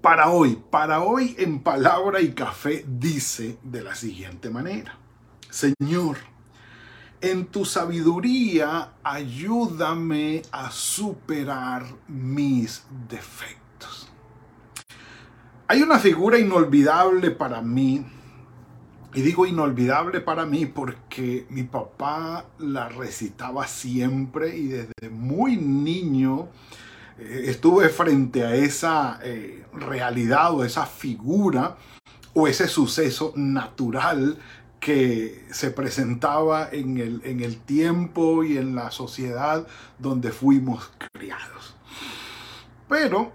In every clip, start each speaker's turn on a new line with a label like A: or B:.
A: Para hoy, para hoy en palabra y café dice de la siguiente manera. Señor, en tu sabiduría ayúdame a superar mis defectos. Hay una figura inolvidable para mí, y digo inolvidable para mí porque mi papá la recitaba siempre y desde muy niño estuve frente a esa eh, realidad o esa figura o ese suceso natural que se presentaba en el, en el tiempo y en la sociedad donde fuimos criados. Pero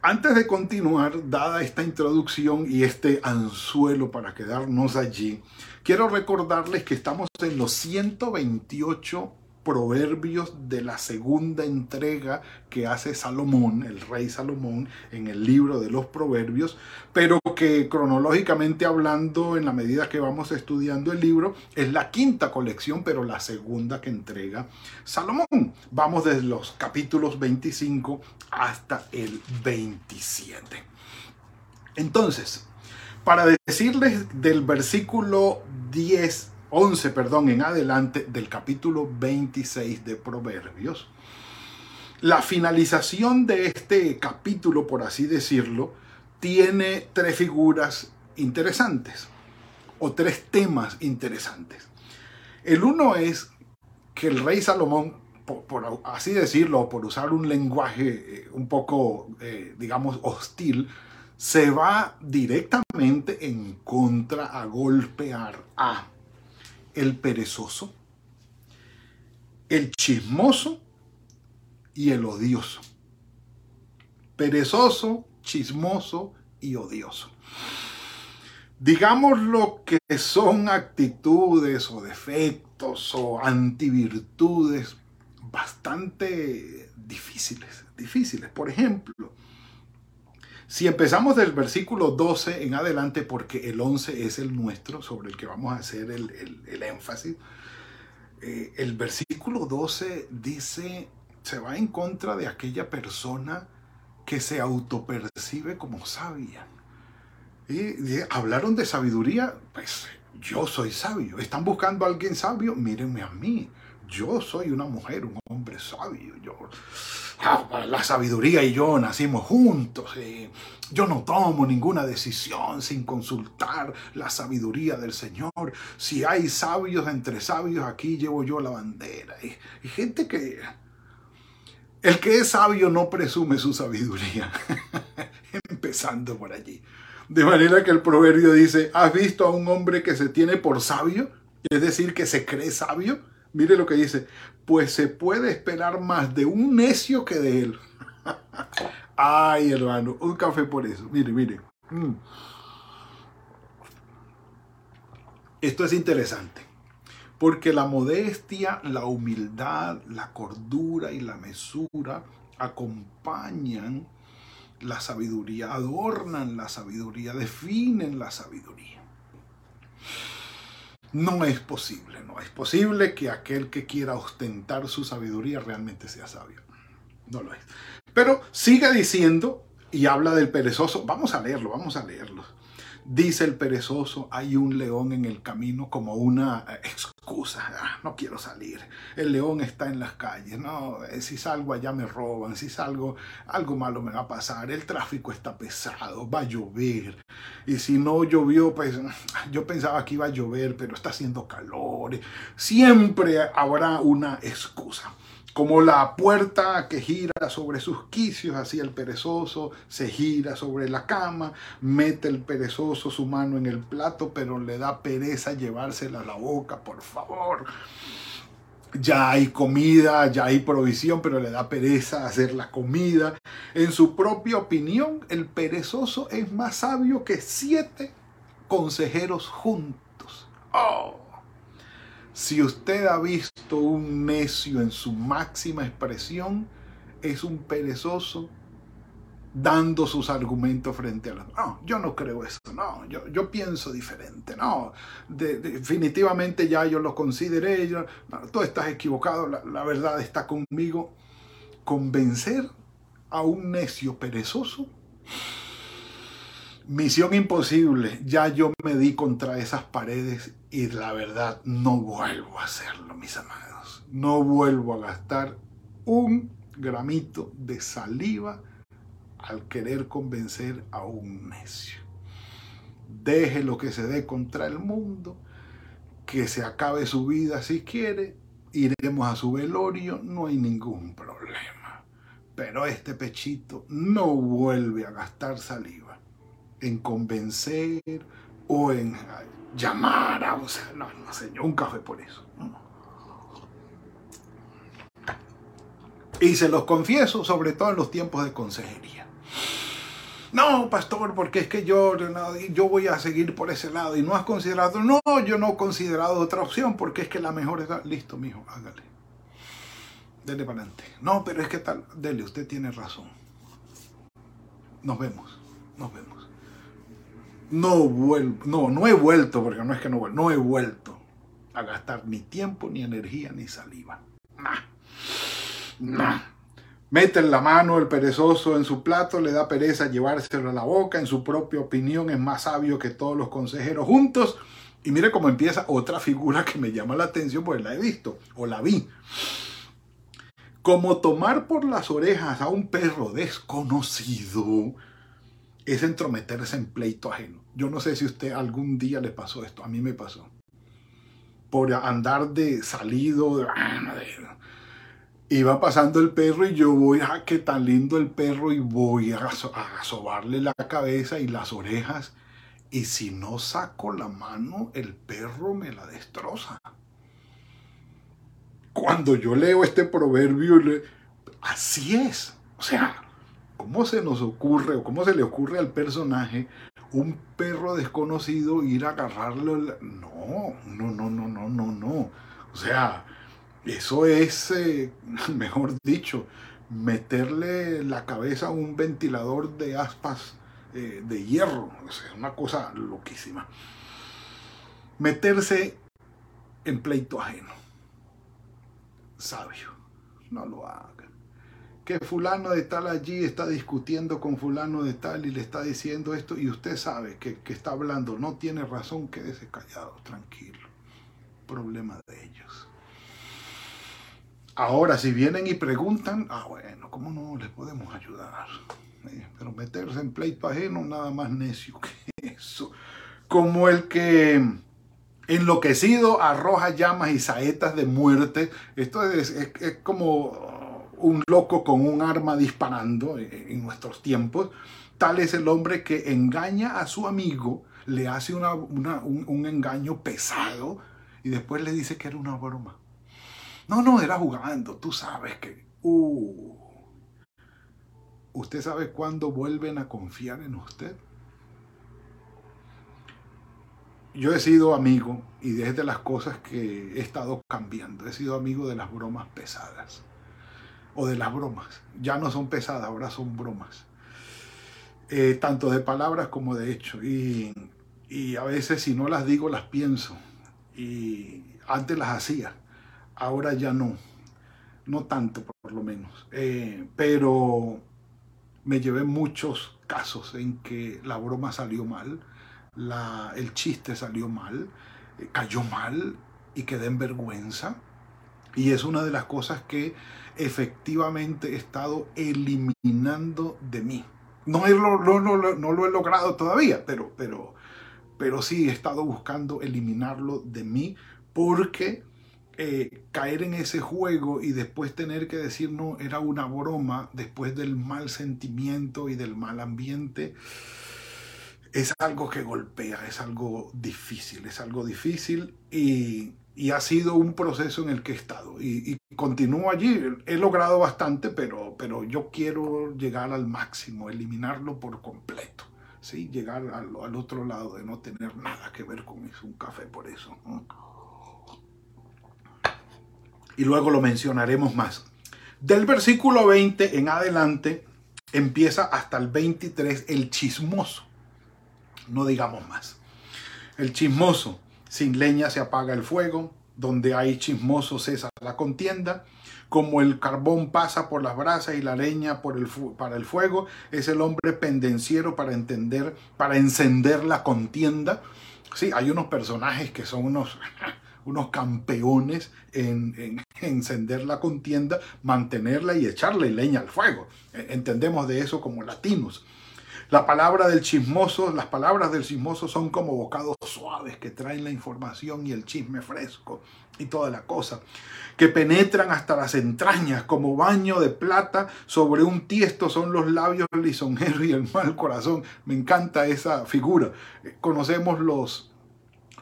A: antes de continuar, dada esta introducción y este anzuelo para quedarnos allí, quiero recordarles que estamos en los 128 proverbios de la segunda entrega que hace Salomón, el rey Salomón, en el libro de los proverbios, pero que cronológicamente hablando, en la medida que vamos estudiando el libro, es la quinta colección, pero la segunda que entrega Salomón. Vamos desde los capítulos 25 hasta el 27. Entonces, para decirles del versículo 10 11, perdón, en adelante del capítulo 26 de Proverbios. La finalización de este capítulo, por así decirlo, tiene tres figuras interesantes o tres temas interesantes. El uno es que el rey Salomón, por, así decirlo, por usar un lenguaje eh, un poco, eh, digamos, hostil, se va directamente en contra a golpear a el perezoso, el chismoso y el odioso. Perezoso, chismoso y odioso. Digamos lo que son actitudes o defectos o antivirtudes bastante difíciles, difíciles. Por ejemplo, si empezamos del versículo 12 en adelante, porque el 11 es el nuestro, sobre el que vamos a hacer el, énfasis, eh, el versículo 12 dice, se va en contra de aquella persona que se autopercibe como sabia. Y, hablaron de sabiduría, pues yo soy sabio. ¿Están buscando a alguien sabio? Mírenme a mí. Yo soy una mujer, un hombre sabio. Yo, la sabiduría y yo nacimos juntos. yo no tomo ninguna decisión sin consultar la sabiduría del Señor. Si hay sabios entre sabios, aquí llevo yo la bandera. Y, gente que... El que es sabio no presume su sabiduría. Empezando por allí. De manera que el proverbio dice, ¿has visto a un hombre que se tiene por sabio? Es decir, que se cree sabio. Mire lo que dice, pues se puede esperar más de un necio que de él. Ay, hermano, un café por eso. Mire, mire. Mm. Esto es interesante, porque la modestia, la humildad, la cordura y la mesura acompañan la sabiduría, adornan la sabiduría, definen la sabiduría. No es posible, no es posible que aquel que quiera ostentar su sabiduría realmente sea sabio. No lo es. Pero sigue diciendo y habla del perezoso. Vamos a leerlo, vamos a leerlo. Dice el perezoso, hay un león en el camino como una excusa. No quiero salir. El león está en las calles. No, eh, si salgo allá me roban. Si salgo, algo malo me va a pasar. El tráfico está pesado. Va a llover. Y si no llovió, pues yo pensaba que iba a llover, pero está haciendo calor. Siempre habrá una excusa. Como la puerta que gira sobre sus quicios, así el perezoso se gira sobre la cama, mete el perezoso su mano en el plato, pero le da pereza llevársela a la boca, por favor. Ya hay comida, ya hay provisión, pero le da pereza hacer la comida. En su propia opinión, el perezoso es más sabio que siete consejeros juntos. Oh. Si usted ha visto un necio en su máxima expresión, es un perezoso dando sus argumentos frente a la... No, yo no creo eso, no, yo, yo pienso diferente, no, definitivamente ya yo lo consideré, yo, tú estás equivocado, la, la verdad está conmigo. Convencer a un necio perezoso, misión imposible, ya yo me di contra esas paredes y la verdad no vuelvo a hacerlo, mis amados, no vuelvo a gastar un gramito de saliva al querer convencer a un necio. Deje lo que se dé contra el mundo, que se acabe su vida si quiere, iremos a su velorio, no hay ningún problema. Pero este pechito no vuelve a gastar saliva en convencer o en llamar a... O sea, no, no, señor, un café por eso. Y se los confieso, sobre todo en los tiempos de consejería. No, pastor, porque es que yo, yo voy a seguir por ese lado. Y no has considerado, no, yo no he considerado otra opción porque es que la mejor es... Listo, mijo, hágale. Dele para adelante. No, pero es que tal, dele, usted tiene razón. Nos vemos, nos vemos. No vuelvo, no, no he vuelto, porque no es que no vuelvo, no he vuelto a gastar ni tiempo, ni energía, ni saliva. Nah. Nah. Mete la mano el perezoso en su plato, le da pereza llevárselo a la boca, en su propia opinión es más sabio que todos los consejeros juntos. Y mire cómo empieza otra figura que me llama la atención, porque la he visto o la vi. Como tomar por las orejas a un perro desconocido es entrometerse en pleito ajeno. Yo no sé si usted algún día le pasó esto, a mí me pasó. Por andar de salido, ah, va pasando el perro y yo voy, a ah, qué tan lindo el perro, y voy a, a sobarle la cabeza y las orejas. Y si no saco la mano, el perro me la destroza. Cuando yo leo este proverbio, así es. O sea, ¿cómo se nos ocurre o cómo se le ocurre al personaje un perro desconocido ir a agarrarlo? No, no, no, no, no, no, no. O sea, eso es, eh, mejor dicho, meterle la cabeza a un ventilador de aspas eh, de hierro. Es una cosa loquísima. Meterse en pleito ajeno. Sabio. No lo haga. Que fulano de tal allí está discutiendo con fulano de tal y le está diciendo esto y usted sabe que, que está hablando, no tiene razón, quédese callado, tranquilo. Problema de ellos. Ahora, si vienen y preguntan, ah, bueno, ¿cómo no les podemos ayudar? Eh, pero meterse en pleito ajeno, nada más necio que eso. Como el que enloquecido arroja llamas y saetas de muerte. Esto es, como un loco con un arma disparando en nuestros tiempos. Tal es el hombre que engaña a su amigo, le hace un, un engaño pesado y después le dice que era una broma. No, no, era jugando. Tú sabes que... Uh, ¿Usted sabe cuándo vuelven a confiar en usted? Yo he sido amigo, y desde las cosas que he estado cambiando, he sido amigo de las bromas pesadas. O de las bromas. Ya no son pesadas, ahora son bromas. Eh, tanto de palabras como de hecho. Y, y a veces si no las digo, las pienso. Y antes las hacía ahora ya no, no tanto por lo menos, eh, pero me llevé muchos casos en que la broma salió mal, la, el chiste salió mal, eh, cayó mal y quedé en vergüenza. Y es una de las cosas que efectivamente he estado eliminando de mí. No, no, no lo he logrado todavía, pero, pero, pero sí he estado buscando eliminarlo de mí porque eh, caer en ese juego y después tener que decir no, era una broma después del mal sentimiento y del mal ambiente, es algo que golpea, es algo difícil, es algo difícil y, ha sido un proceso en el que he estado y, y, continúo allí. He logrado bastante, pero, pero yo quiero llegar al máximo, eliminarlo por completo. ¿sí? llegar al, otro lado, de no tener nada que ver con eso, un café por eso. Y luego lo mencionaremos más. Del versículo 20 en adelante empieza hasta el 23 el chismoso. No digamos más. El chismoso, sin leña se apaga el fuego, donde hay chismoso cesa la contienda como el carbón pasa por las brasas y la leña por el para el fuego, es el hombre pendenciero para entender, para encender la contienda. Sí, hay unos personajes que son unos, unos campeones en, en, encender la contienda, mantenerla y echarle leña al fuego. E, entendemos de eso como latinos. La palabra del chismoso, las palabras del chismoso son como bocados suaves que traen la información y el chisme fresco y toda la cosa, que penetran hasta las entrañas como baño de plata sobre un tiesto son los labios lisonjeros y el mal corazón. Me encanta esa figura. Eh, conocemos los,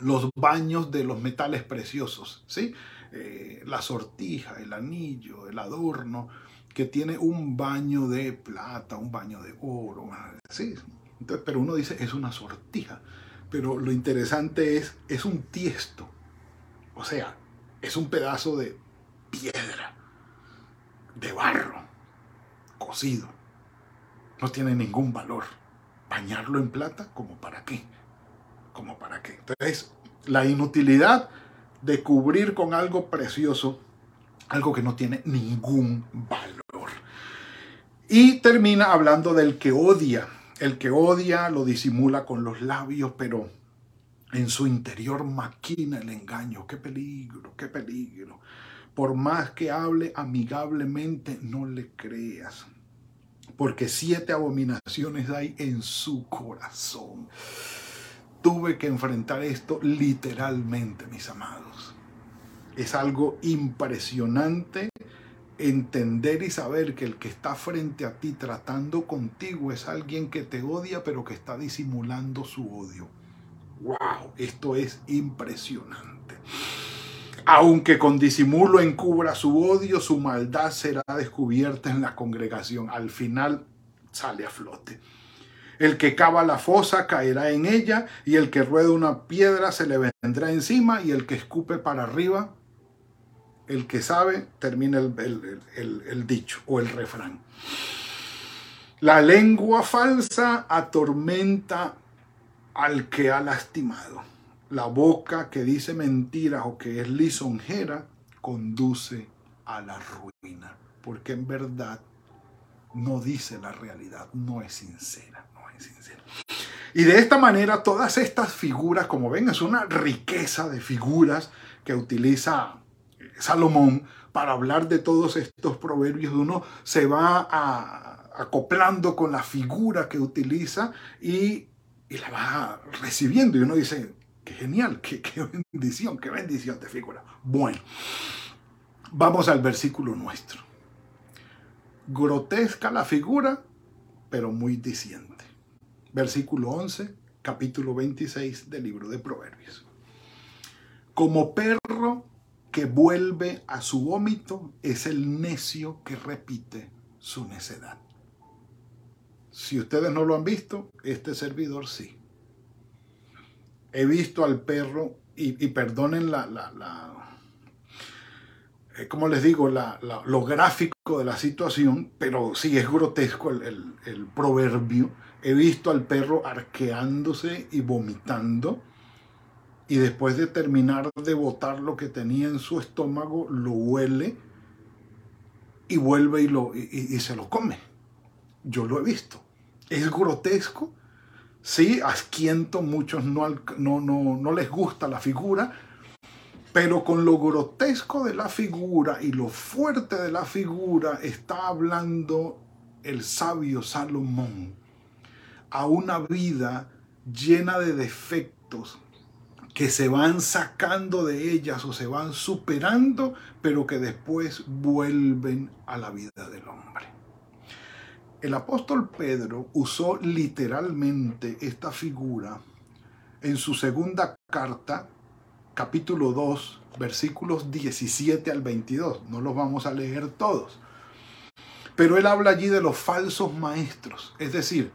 A: los baños de los metales preciosos, ¿sí? Eh, la sortija, el anillo, el adorno que tiene un baño de plata, un baño de oro. Sí, entonces, pero uno dice, es una sortija. Pero lo interesante es, es un tiesto. O sea, es un pedazo de piedra, de barro, cocido. No tiene ningún valor. Bañarlo en plata, ¿como para qué? ¿Como para qué? Entonces, la inutilidad de cubrir con algo precioso algo que no tiene ningún valor. Y termina hablando del que odia. El que odia lo disimula con los labios, pero en su interior maquina el engaño. Qué peligro, qué peligro. Por más que hable amigablemente, no le creas. Porque siete abominaciones hay en su corazón. Tuve que enfrentar esto literalmente, mis amados. Es algo impresionante entender y saber que el que está frente a ti tratando contigo es alguien que te odia pero que está disimulando su odio. ¡Wow! Esto es impresionante. Aunque con disimulo encubra su odio, su maldad será descubierta en la congregación. Al final sale a flote. El que cava la fosa caerá en ella y el que rueda una piedra se le vendrá encima y el que escupe para arriba el que sabe termina el, dicho o el refrán. La lengua falsa atormenta al que ha lastimado. La boca que dice mentiras o que es lisonjera conduce a la ruina, porque en verdad no dice la realidad, no es sincera, no es sincera. Y de esta manera todas estas figuras, como ven, es una riqueza de figuras que utiliza Salomón para hablar de todos estos proverbios. Uno se va acoplando con la figura que utiliza y, la va recibiendo. Y uno dice, qué genial, qué, bendición, qué bendición de figura. Bueno, vamos al versículo nuestro. Grotesca la figura, pero muy diciente. Versículo 11, capítulo 26 del libro de Proverbios. Como perro que vuelve a su vómito es el necio que repite su necedad. Si ustedes no lo han visto, este servidor sí. He visto al perro, y, perdonen la, la, eh, como les digo, lo gráfico de la situación, pero sí es grotesco el, el proverbio. He visto al perro arqueándose y vomitando y después de terminar de botar lo que tenía en su estómago, lo huele y vuelve y, lo, y, se lo come. Yo lo he visto. Es grotesco. Sí, asquiento, muchos no, no, no, no les gusta la figura, pero con lo grotesco de la figura y lo fuerte de la figura está hablando el sabio Salomón a una vida llena de defectos, que se van sacando de ellas o se van superando, pero que después vuelven a la vida del hombre. El apóstol Pedro usó literalmente esta figura en su segunda carta, capítulo 2, versículos 17 al 22. No los vamos a leer todos. Pero él habla allí de los falsos maestros, es decir,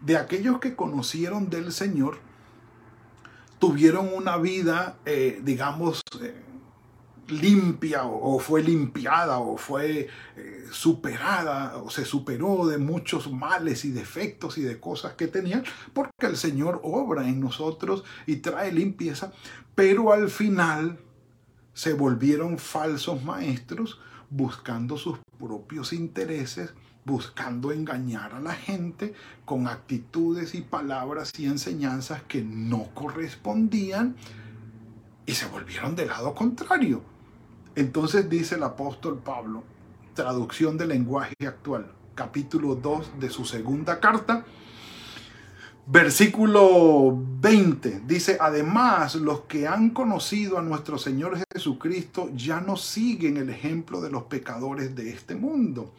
A: de aquellos que conocieron del Señor, tuvieron una vida, eh, digamos, eh, limpia o, fue limpiada o fue eh, superada o se superó de muchos males y defectos y de cosas que tenían, porque el Señor obra en nosotros y trae limpieza, pero al final se volvieron falsos maestros buscando sus propios intereses, buscando engañar a la gente con actitudes y palabras y enseñanzas que no correspondían y se volvieron del lado contrario. Entonces dice el apóstol Pablo, traducción del lenguaje actual, capítulo 2 de su segunda carta, versículo 20, dice, además los que han conocido a nuestro Señor Jesucristo ya no siguen el ejemplo de los pecadores de este mundo,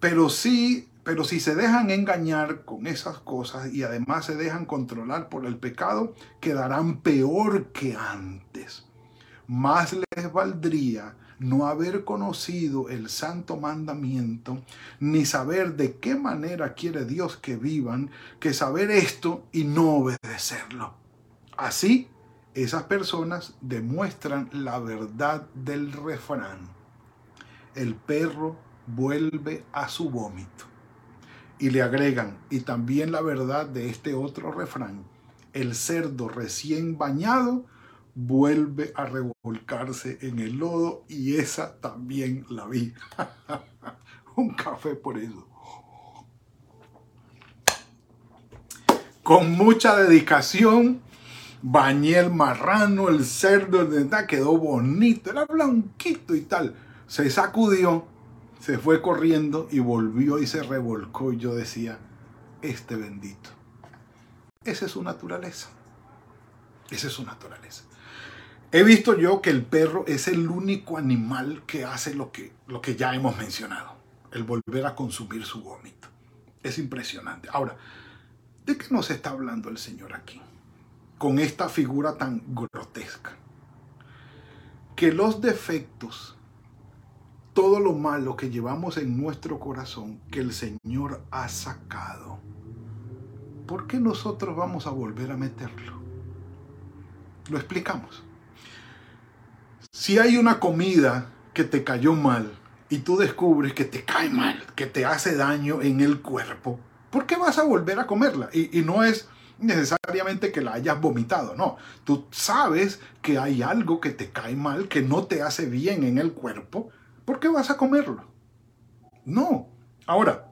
A: pero sí pero si se dejan engañar con esas cosas y además se dejan controlar por el pecado, quedarán peor que antes más les valdría no haber conocido el santo mandamiento, ni saber de qué manera quiere Dios que vivan, que saber esto y no obedecerlo. Así, esas personas demuestran la verdad del refrán. El perro vuelve a su vómito. Y le agregan, y también la verdad de este otro refrán, el cerdo recién bañado vuelve a revolcarse en el lodo y esa también la vi. Un café por eso. Con mucha dedicación, bañé el marrano, el cerdo, quedó bonito, era blanquito y tal. Se sacudió, se fue corriendo y volvió y se revolcó. Y yo decía, este bendito. Esa es su naturaleza. Esa es su naturaleza. He visto yo que el perro es el único animal que hace lo que, lo que ya hemos mencionado, el volver a consumir su vómito. Es impresionante. Ahora, ¿de qué nos está hablando el Señor aquí? Con esta figura tan grotesca. Que los defectos, todo lo malo que llevamos en nuestro corazón, que el Señor ha sacado, ¿por qué nosotros vamos a volver a meterlo? Lo explicamos. Si hay una comida que te cayó mal y tú descubres que te cae mal, que te hace daño en el cuerpo, ¿por qué vas a volver a comerla? Y, no es necesariamente que la hayas vomitado, no. Tú sabes que hay algo que te cae mal, que no te hace bien en el cuerpo, ¿por qué vas a comerlo? No. Ahora,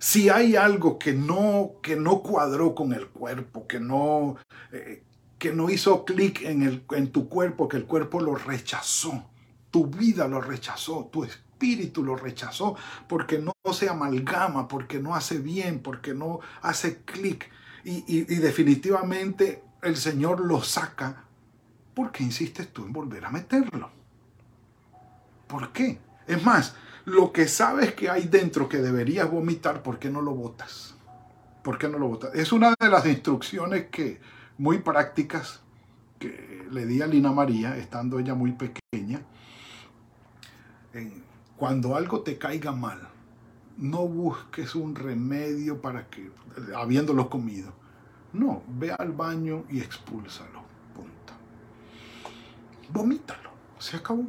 A: si hay algo que no, que no cuadró con el cuerpo, que no, eh, que no hizo clic en, en tu cuerpo, que el cuerpo lo rechazó. Tu vida lo rechazó, tu espíritu lo rechazó, porque no se amalgama, porque no hace bien, porque no hace clic. Y, y definitivamente el Señor lo saca. ¿Por qué insistes tú en volver a meterlo? ¿Por qué? Es más, lo que sabes que hay dentro que deberías vomitar, ¿por qué no lo botas? ¿Por qué no lo botas? Es una de las instrucciones que, muy prácticas que le di a Lina María, estando ella muy pequeña. Cuando algo te caiga mal, no busques un remedio para que, habiéndolo comido. No, ve al baño y expúlsalo. Punto. Vomítalo. Se acabó.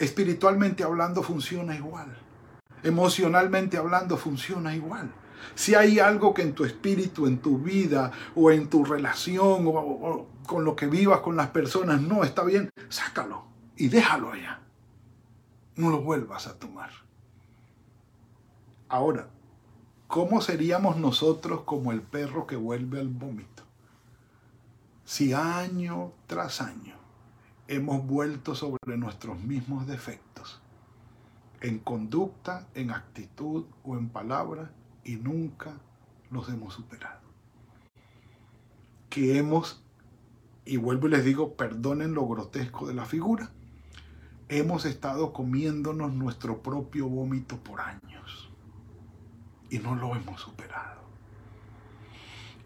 A: Espiritualmente hablando funciona igual. Emocionalmente hablando funciona igual. Si hay algo que en tu espíritu, en tu vida o en tu relación o, con lo que vivas con las personas no está bien, sácalo y déjalo allá. No lo vuelvas a tomar. Ahora, ¿cómo seríamos nosotros como el perro que vuelve al vómito? Si año tras año hemos vuelto sobre nuestros mismos defectos, en conducta, en actitud o en palabra, y nunca los hemos superado. Que hemos, y vuelvo y les digo, perdonen lo grotesco de la figura, hemos estado comiéndonos nuestro propio vómito por años y no lo hemos superado.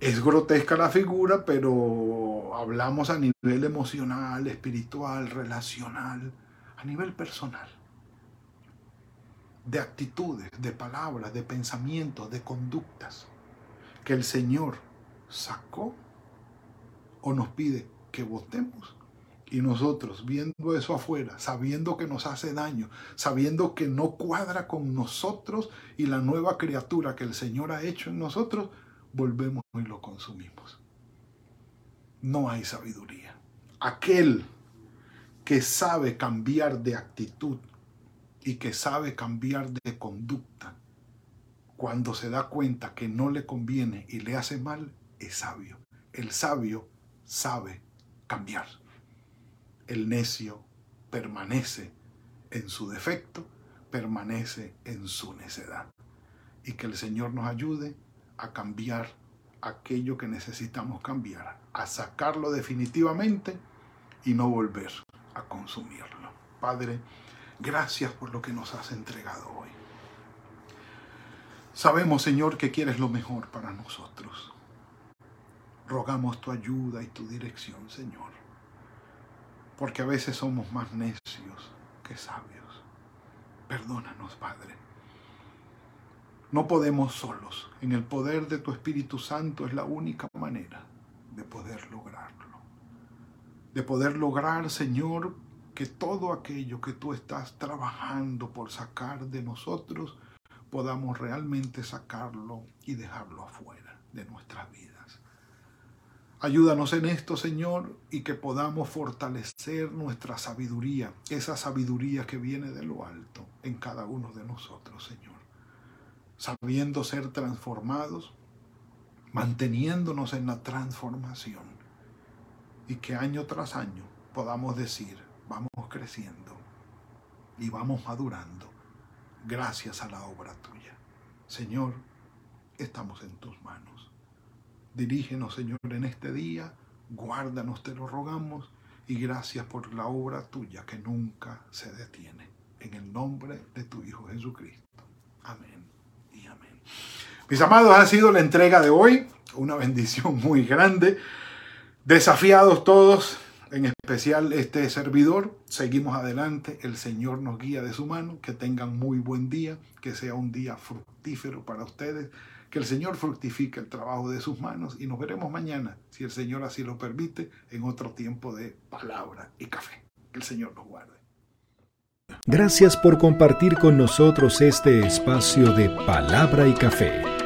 A: Es grotesca la figura, pero hablamos a nivel emocional, espiritual, relacional, a nivel personal de actitudes, de palabras, de pensamientos, de conductas. que el Señor sacó o nos pide que votemos. Y nosotros, viendo eso afuera, sabiendo que nos hace daño, sabiendo que no cuadra con nosotros y la nueva criatura que el Señor ha hecho en nosotros, volvemos y lo consumimos. No hay sabiduría. Aquel que sabe cambiar de actitud y que sabe cambiar de conducta, cuando se da cuenta que no le conviene y le hace mal, es sabio. El sabio sabe cambiar. El necio permanece en su defecto, permanece en su necedad. Y que el Señor nos ayude a cambiar aquello que necesitamos cambiar, a sacarlo definitivamente y no volver a consumirlo. Padre, gracias por lo que nos has entregado hoy. Sabemos, Señor, que quieres lo mejor para nosotros. Rogamos tu ayuda y tu dirección, Señor, porque a veces somos más necios que sabios. Perdónanos, Padre. No podemos solos. En el poder de tu Espíritu Santo es la única manera de poder lograrlo. De poder lograr, Señor, que todo aquello que tú estás trabajando por sacar de nosotros, podamos realmente sacarlo y dejarlo afuera de nuestras vidas. Ayúdanos en esto, Señor, y que podamos fortalecer nuestra sabiduría, esa sabiduría que viene de lo alto en cada uno de nosotros, Señor sabiendo ser transformados, manteniéndonos en la transformación y que año tras año podamos decir, vamos creciendo y vamos madurando gracias a la obra tuya. Señor, estamos en tus manos. Dirígenos, Señor, en este día, guárdanos, te lo rogamos, y gracias por la obra tuya que nunca se detiene. En el nombre de tu Hijo Jesucristo. Amén. Mis amados, ha sido la entrega de hoy, una bendición muy grande. Desafiados todos, en especial este servidor, seguimos adelante, el Señor nos guía de su mano, que tengan muy buen día, que sea un día fructífero para ustedes, que el Señor fructifique el trabajo de sus manos y nos veremos mañana, si el Señor así lo permite, en otro tiempo de palabra y café. Que el Señor nos guarde.
B: Gracias por compartir con nosotros este espacio de palabra y café.